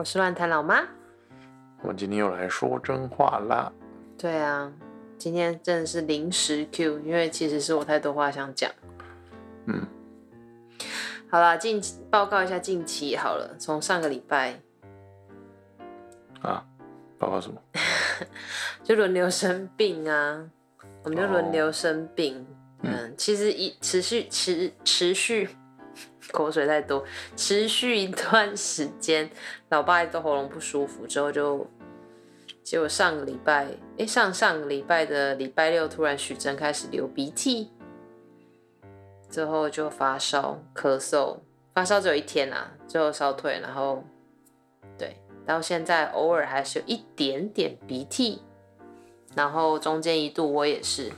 我是乱谈老妈。我今天又来说真话啦。对啊，今天真的是临时 Q，因为其实是我太多话想讲。嗯，好啦，近期报告一下近期好了，从上个礼拜啊，报告什么？就轮流生病啊，我们就轮流生病。嗯，其实一持续持持续 口水太多，持续一段时间，老爸都喉咙不舒服，之后就结果上个礼拜，哎、上上个礼拜的礼拜六，突然许真开始流鼻涕，之后就发烧、咳嗽，发烧只有一天啊，最后烧退，然后对，到现在偶尔还是有一点点鼻涕，然后中间一度我也是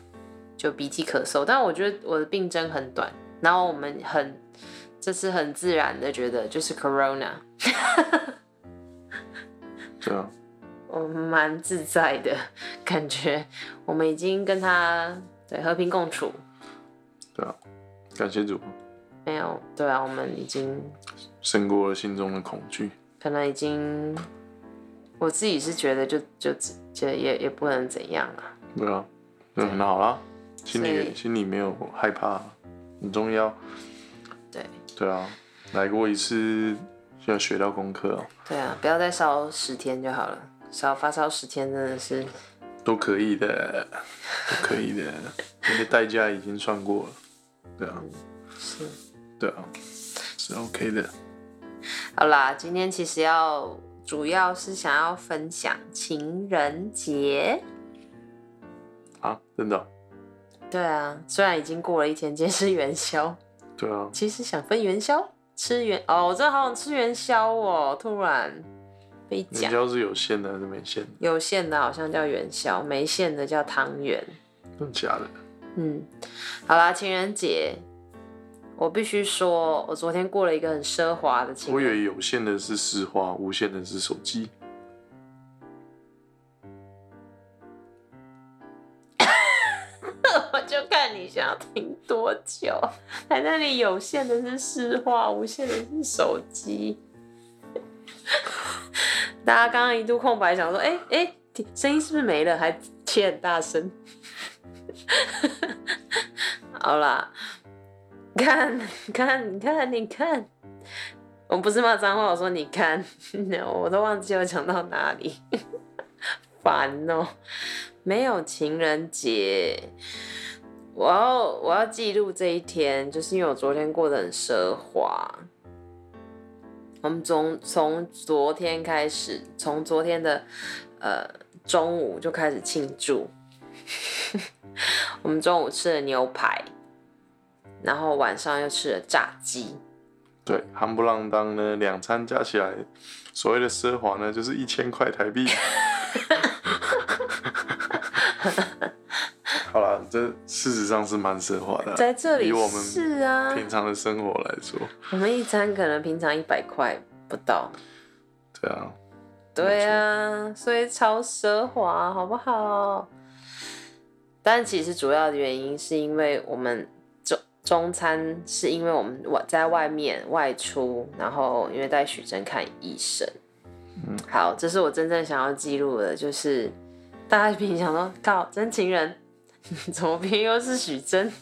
就鼻涕咳嗽，但我觉得我的病症很短，然后我们很这次很自然的觉得就是 corona，对啊，我蛮自在的感觉，我们已经跟他对和平共处，对啊，感谢主，没有对啊，我们已经胜过了心中的恐惧。可能已经，我自己是觉得就就就也也不能怎样啊，对啊，那很好啦，心里心里没有害怕，很重要。对对啊，来过一次就要学到功课哦，对啊，不要再烧十天就好了，烧发烧十天真的是都可以的，都可以的，那个代价已经算过了。对啊，是。对啊，是 OK 的。好啦，今天其实要主要是想要分享情人节。啊，真的哦？对啊，虽然已经过了一天，今天是元宵，对啊，其实想分元宵，吃元哦，我真的好想吃元宵哦，突然被元讲。宵是有限的还是没限的？有馅的好像叫元宵，没馅的叫汤圆。真的假的？嗯，好啦，情人节，我必须说，我昨天过了一个很奢华的情人我以为有限的是丝花，无限的是手机。看你想要听多久，在那里有线的是市话，无线的是手机。大家刚刚一度空白，想说，哎、哎、声音是不是没了？还切很大声。好啦，看，看，你看，你看，我不是骂脏话，我说你看，我都忘记我讲到哪里，烦哦、没有情人节，我要我要记录这一天，就是因为我昨天过得很奢华。我们从从昨天开始，从昨天的呃中午就开始庆祝。我们中午吃了牛排，然后晚上又吃了炸鸡。对，夯不啷当呢，两餐加起来，所谓的奢华呢，就是一千块台币。好了，这事实上是蛮奢华的啊，在这里以我们是啊，平常的生活来说，我们一餐可能平常一百块不到。对啊，对啊，所以超奢华，好不好？但其实主要的原因是因为我们中中餐是因为我们我在外面外出，然后因为带许真看医生。嗯，好，这是我真正想要记录的，就是大家平常说靠真情人，怎么偏又是许真？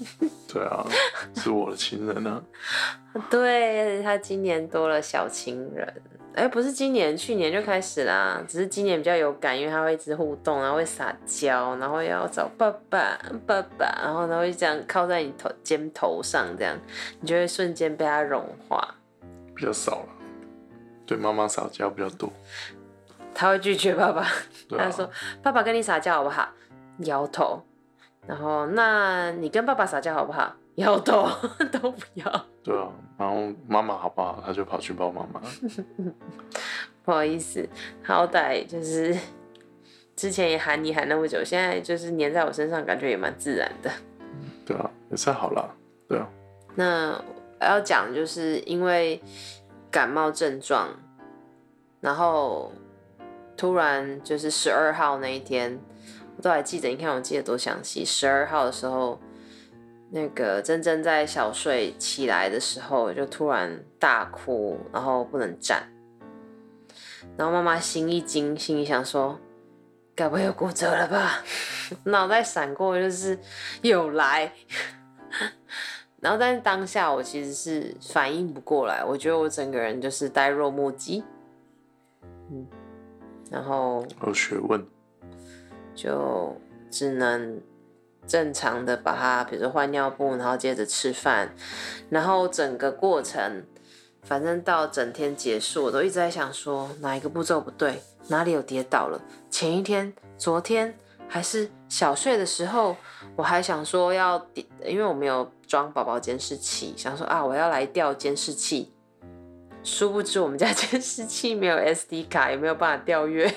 对啊，是我的情人啊，对他今年多了小情人，哎、不是今年，去年就开始啦，只是今年比较有感，因为他会一直互动，然后会撒娇，然后要找爸爸爸爸，然后他会这样靠在你头肩头上，这样你就会瞬间被他融化。比较少了，对妈妈撒娇比较多，他会拒绝爸爸，他，说：“爸爸跟你撒娇好不好？”摇头。然后，那你跟爸爸撒娇好不好？摇头，都不要。对啊，然后妈妈好不好，他就跑去抱妈妈，不好意思，好歹就是之前也喊你喊那么久，现在就是黏在我身上，感觉也蛮自然的。对啊，也算好了。对啊，那要讲就是因为感冒症状，然后突然就是十二号那一天，都还记得。你看我记得多详细。十二号的时候，那个珍珍在小睡起来的时候，就突然大哭，然后不能站。然后妈妈心一惊，心里想说：该不会有骨折了吧？脑袋闪过就是有来。然后，但是当下我其实是反应不过来，我觉得我整个人就是呆若木鸡，嗯，然后有学问，就只能正常的把它，比如说换尿布，然后接着吃饭，然后整个过程，反正到整天结束，我都一直在想说哪一个步骤不对，哪里有跌倒了，前一天、昨天还是小睡的时候。我还想说要，因为我没有装宝宝监视器，想说啊，我要来调监视器。殊不知我们家监视器没有 SD 卡，也没有办法调阅。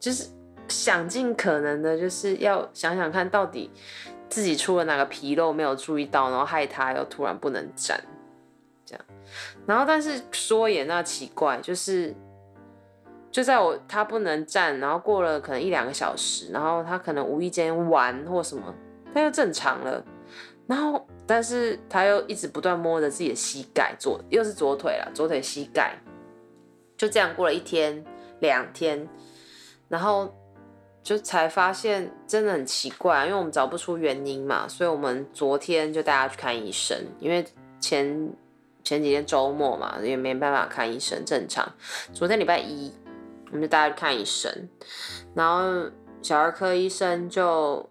就是想尽可能的，就是要想想看到底自己出了哪个纰漏没有注意到，然后害他又突然不能站，这样。然后但是说也那奇怪，就是。就在我他不能站，然后过了可能一两个小时，然后他可能无意间玩或什么，他又正常了。然后，但是他又一直不断摸着自己的膝盖，左又是左腿了，左腿膝盖。就这样过了一天两天，然后就才发现真的很奇怪，因为我们找不出原因嘛，所以我们昨天就带他去看医生，因为前前几天周末嘛，也没办法看医生，正常。昨天礼拜一。我们就带他去看医生，然后小儿科医生就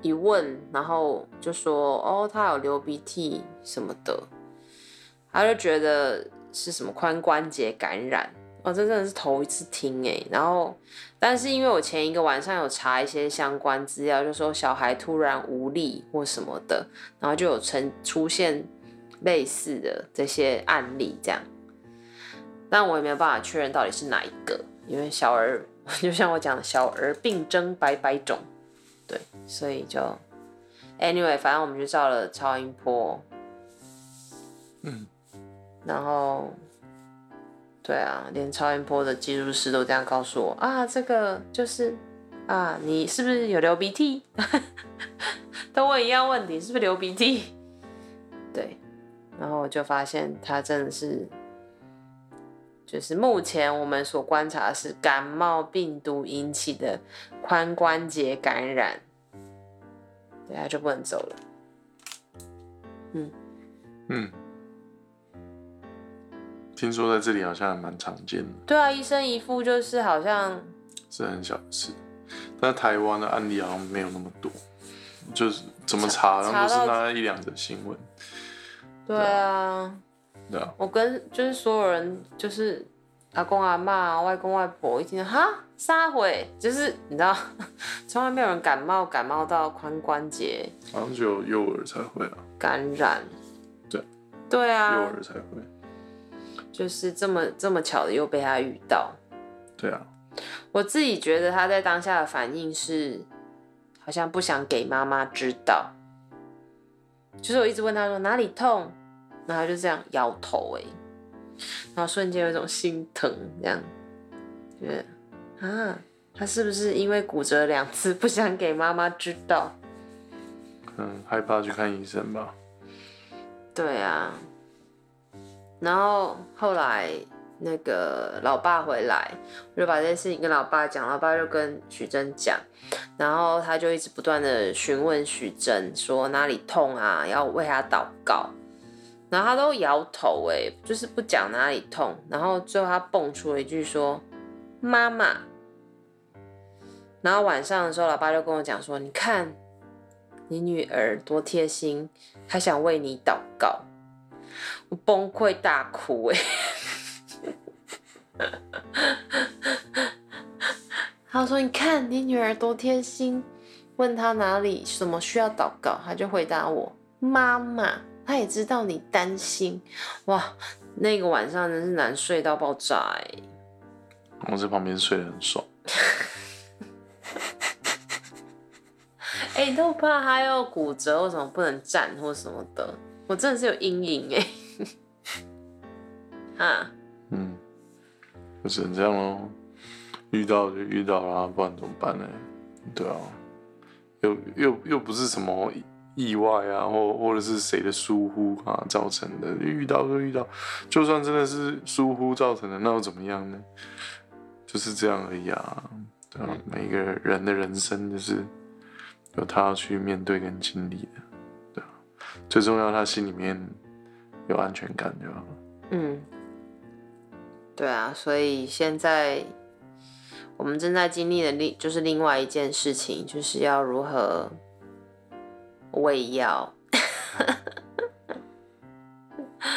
一问，然后就说：“哦，他有流鼻涕什么的。”他就觉得是什么髋关节感染，哦，这真的是头一次听哎。然后，但是因为我前一个晚上有查一些相关资料，就说小孩突然无力或什么的，然后就有成出现类似的这些案例这样。但我也没有办法确认到底是哪一个，因为小儿 就像我讲的，小儿病征百百种，对，所以就 anyway，反正我们就照了超音波，嗯，然后对啊，连超音波的技术师都这样告诉我啊，这个就是啊，你是不是有流鼻涕？都问一样问题，是不是流鼻涕？对，然后我就发现他真的是。就是目前我们所观察的是感冒病毒引起的髋关节感染，对啊，就不能走了。嗯嗯，听说在这里好像蛮常见的。对啊，医生一副就是好像是很小的事，但台湾的案例好像没有那么多，就是怎么查，然后都是那一两则新闻。对啊。对啊我跟就是所有人，就是阿公阿妈、外公外婆，一听哈撒回，就是你知道，从来没有人感冒感冒到髋关节，好像只有幼儿才会啊，感染，对，对啊，幼儿才会，就是这么这么巧的又被他遇到，对啊，我自己觉得他在当下的反应是，好像不想给妈妈知道，就是我一直问他说哪里痛。然后就这样摇头哎，然后瞬间有一种心疼，这样觉得啊，他是不是因为骨折两次不想给妈妈知道？嗯，害怕去看医生吧。对啊，然后后来那个老爸回来，我就把这件事情跟老爸讲，老爸就跟许真讲，然后他就一直不断的询问许真说哪里痛啊，要为他祷告。然后他都摇头，哎，就是不讲哪里痛。然后最后他蹦出了一句说：“妈妈。”然后晚上的时候，老爸就跟我讲说：“你看，你女儿多贴心，还想为你祷告。”我崩溃大哭，哎。他说：“你看你女儿多贴心，问他哪里什么需要祷告，他就回答我：妈妈。”他也知道你担心，哇，那个晚上真是难睡到爆炸哎。我在旁边睡得很爽。哎，都怕他要骨折，为什么不能站或什么的？我真的是有阴影哎。啊，嗯，就只能这样喽。遇到就遇到啦，不然怎么办呢？对啊，又又又不是什么意外啊，或或者是谁的疏忽啊造成的。遇到就遇到，就算真的是疏忽造成的，那又怎么样呢？就是这样而已啊。对啊，每个人的人生就是有他要去面对跟经历的。最重要他心里面有安全感就好了。嗯，对啊，所以现在。我们正在经历的另就是另外一件事情，就是要如何喂药。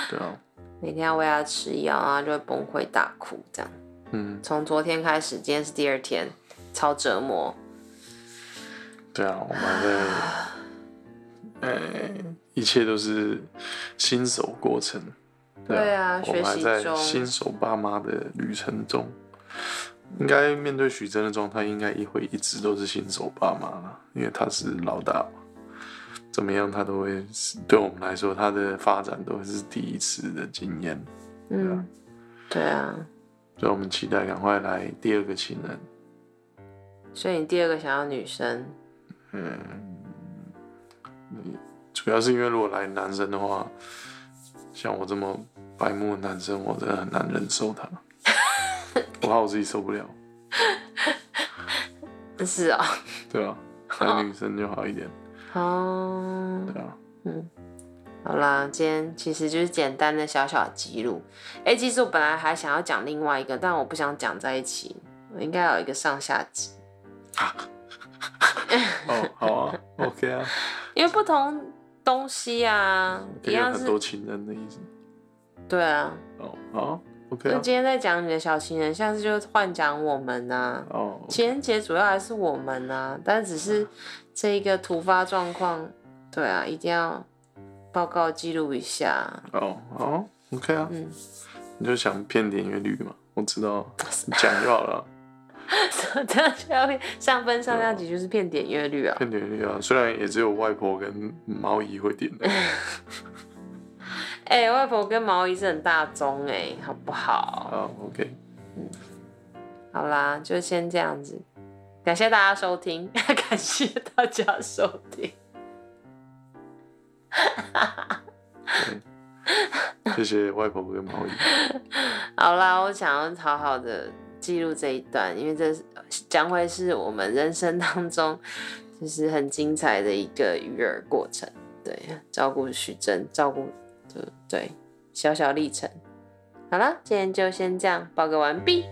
对啊，每天要喂他吃药啊，就会崩溃大哭这样。嗯，从昨天开始，今天是第二天，超折磨。对啊，我们在，呃，一切都是新手过程。对啊，我们还在新手爸妈的旅程中。应该面对许真的状态，应该也会一直都是新手爸妈了，因为他是老大嘛，怎么样他都会对我们来说，他的发展都是第一次的经验。嗯，对啊，所以我们期待赶快来第二个情人。所以你第二个想要女生？嗯，主要是因为如果来男生的话，像我这么白目的男生，我真的很难忍受他。我怕我自己受不了。是啊。对啊，来女生就好一点。哦。对啊。嗯。好啦，今天其实就是简单的小小记录。哎，其实我本来还想要讲另外一个，但我不想讲在一起，我应该有一个上下集。哦，好啊，OK 啊。因为不同东西啊，一样是很多情人的意思。对啊。哦，好，OK。那今天在讲你的小情人，下次就换讲我们呐。哦。情人节主要还是我们呐，但只是这一个突发状况，对啊，一定要报告记录一下。哦，好，OK 啊。嗯。你就想骗点阅率嘛？我知道，讲就好了。这样就要上分上下集就是骗点阅率啊？骗点阅率啊，虽然也只有外婆跟毛姨会点的。哎，外婆跟毛姨是很大宗哎，好不好？好，OK。嗯，好啦，就先这样子。感谢大家收听，感谢大家收听。谢谢外婆跟毛衣。好啦，我想要好好的记录这一段，因为这将会是我们人生当中就是很精彩的一个育儿过程。对，照顾徐峥，照顾。对，小小历程。好了，今天就先这样，报个完毕。